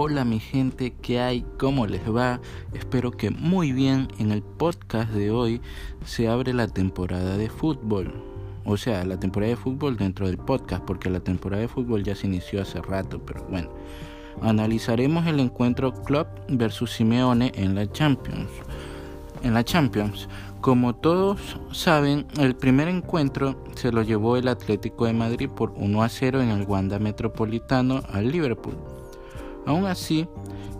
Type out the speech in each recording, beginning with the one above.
Hola mi gente, ¿qué hay? ¿Cómo les va? Espero que muy bien. En el podcast de hoy se abre la temporada de fútbol. O sea, la temporada de fútbol dentro del podcast, porque la temporada de fútbol ya se inició hace rato, pero bueno. Analizaremos el encuentro Club versus Simeone en la Champions. En la Champions, como todos saben, el primer encuentro se lo llevó el Atlético de Madrid por 1 a 0 en el Wanda Metropolitano al Liverpool. Aún así,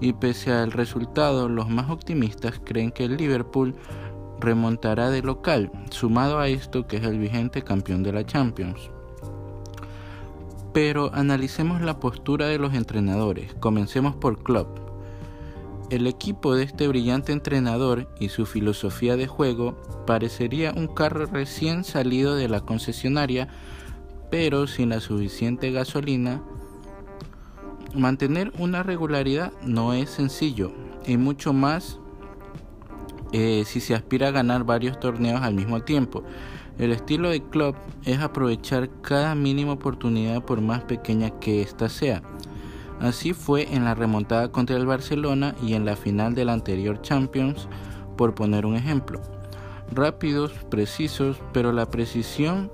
y pese al resultado, los más optimistas creen que el Liverpool remontará de local, sumado a esto que es el vigente campeón de la Champions. Pero analicemos la postura de los entrenadores. Comencemos por Klopp. El equipo de este brillante entrenador y su filosofía de juego parecería un carro recién salido de la concesionaria, pero sin la suficiente gasolina mantener una regularidad no es sencillo y mucho más eh, si se aspira a ganar varios torneos al mismo tiempo. El estilo de club es aprovechar cada mínima oportunidad por más pequeña que ésta sea. Así fue en la remontada contra el Barcelona y en la final del anterior Champions, por poner un ejemplo. Rápidos, precisos, pero la precisión,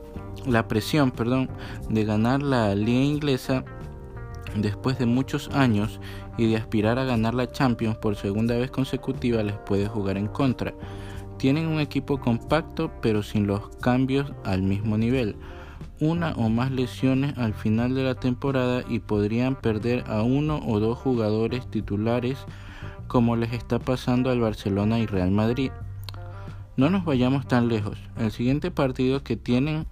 la presión, perdón, de ganar la liga inglesa después de muchos años y de aspirar a ganar la Champions por segunda vez consecutiva les puede jugar en contra. Tienen un equipo compacto pero sin los cambios al mismo nivel. Una o más lesiones al final de la temporada y podrían perder a uno o dos jugadores titulares como les está pasando al Barcelona y Real Madrid. No nos vayamos tan lejos. El siguiente partido que tienen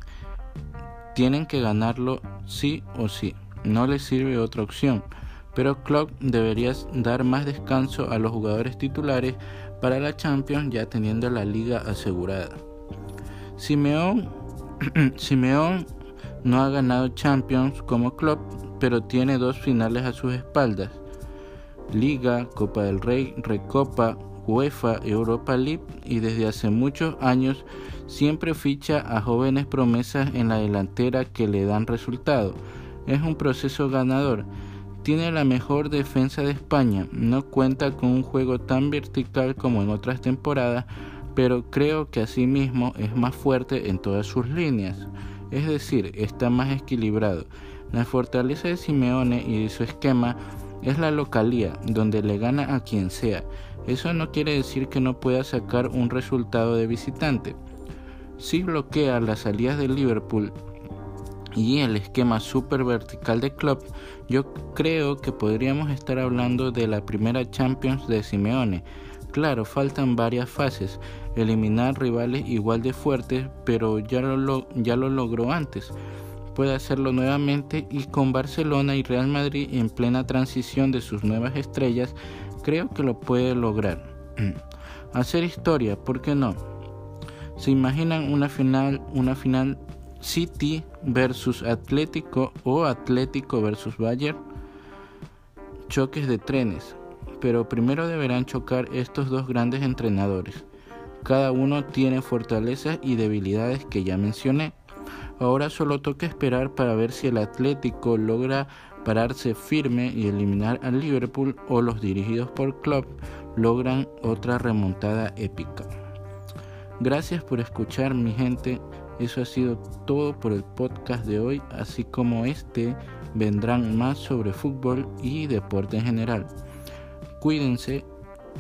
tienen que ganarlo sí o sí no le sirve otra opción, pero Klopp debería dar más descanso a los jugadores titulares para la Champions ya teniendo la liga asegurada. Simeón, Simeón no ha ganado Champions como Klopp, pero tiene dos finales a sus espaldas. Liga, Copa del Rey, Recopa, UEFA, Europa League y desde hace muchos años siempre ficha a jóvenes promesas en la delantera que le dan resultado es un proceso ganador. Tiene la mejor defensa de España. No cuenta con un juego tan vertical como en otras temporadas, pero creo que asimismo es más fuerte en todas sus líneas. Es decir, está más equilibrado. La fortaleza de Simeone y de su esquema es la localía, donde le gana a quien sea. Eso no quiere decir que no pueda sacar un resultado de visitante. Si bloquea las salidas de Liverpool y el esquema super vertical de club, yo creo que podríamos estar hablando de la primera Champions de Simeone. Claro, faltan varias fases, eliminar rivales igual de fuertes, pero ya lo, ya lo logró antes. Puede hacerlo nuevamente y con Barcelona y Real Madrid en plena transición de sus nuevas estrellas, creo que lo puede lograr. Hacer historia, ¿por qué no? ¿Se imaginan una final, una final City versus Atlético o Atlético versus Bayern. Choques de trenes. Pero primero deberán chocar estos dos grandes entrenadores. Cada uno tiene fortalezas y debilidades que ya mencioné. Ahora solo toca esperar para ver si el Atlético logra pararse firme y eliminar al Liverpool o los dirigidos por Klopp logran otra remontada épica. Gracias por escuchar mi gente. Eso ha sido todo por el podcast de hoy, así como este vendrán más sobre fútbol y deporte en general. Cuídense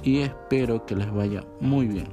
y espero que les vaya muy bien.